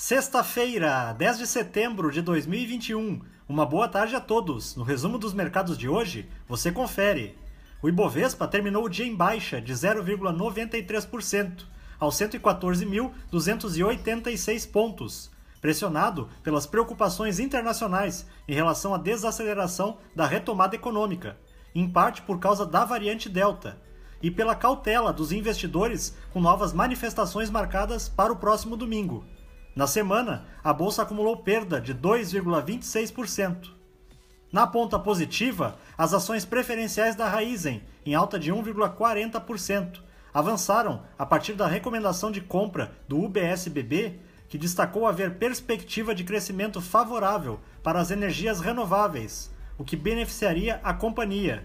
Sexta-feira, 10 de setembro de 2021. Uma boa tarde a todos. No resumo dos mercados de hoje, você confere. O Ibovespa terminou o dia em baixa de 0,93%, aos 114.286 pontos, pressionado pelas preocupações internacionais em relação à desaceleração da retomada econômica, em parte por causa da variante Delta, e pela cautela dos investidores com novas manifestações marcadas para o próximo domingo. Na semana, a bolsa acumulou perda de 2,26%. Na ponta positiva, as ações preferenciais da Raizen, em alta de 1,40%, avançaram a partir da recomendação de compra do UBSBB, que destacou haver perspectiva de crescimento favorável para as energias renováveis, o que beneficiaria a companhia.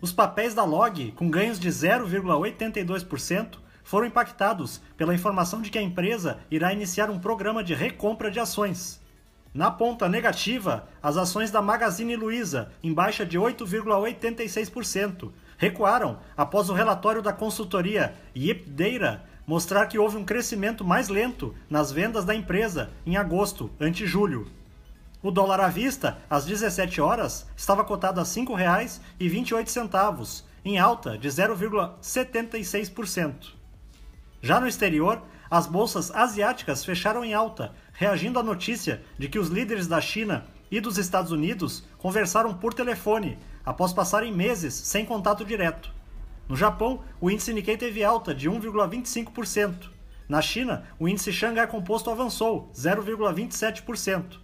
Os papéis da Log, com ganhos de 0,82%, foram impactados pela informação de que a empresa irá iniciar um programa de recompra de ações. Na ponta negativa, as ações da Magazine Luiza, em baixa de 8,86%, recuaram após o relatório da consultoria Yipdata mostrar que houve um crescimento mais lento nas vendas da empresa em agosto, ante julho. O dólar à vista, às 17 horas, estava cotado a R$ 5,28, em alta de 0,76%. Já no exterior, as bolsas asiáticas fecharam em alta, reagindo à notícia de que os líderes da China e dos Estados Unidos conversaram por telefone após passarem meses sem contato direto. No Japão, o índice Nikkei teve alta de 1,25%. Na China, o índice Xangai Composto avançou 0,27%.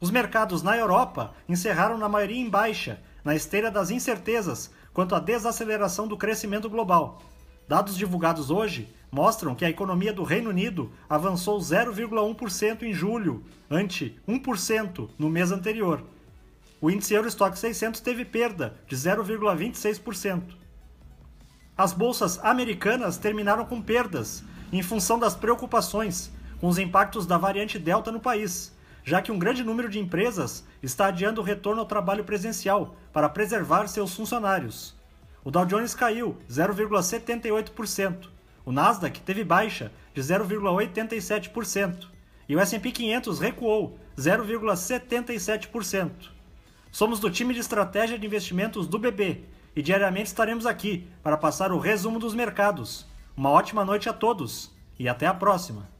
Os mercados na Europa encerraram na maioria em baixa, na esteira das incertezas quanto à desaceleração do crescimento global. Dados divulgados hoje mostram que a economia do Reino Unido avançou 0,1% em julho, ante 1% no mês anterior. O índice Eurostock 600 teve perda de 0,26%. As bolsas americanas terminaram com perdas, em função das preocupações com os impactos da variante Delta no país, já que um grande número de empresas está adiando o retorno ao trabalho presencial para preservar seus funcionários. O Dow Jones caiu 0,78%, o Nasdaq teve baixa de 0,87% e o S&P 500 recuou 0,77%. Somos do time de estratégia de investimentos do BB e diariamente estaremos aqui para passar o resumo dos mercados. Uma ótima noite a todos e até a próxima.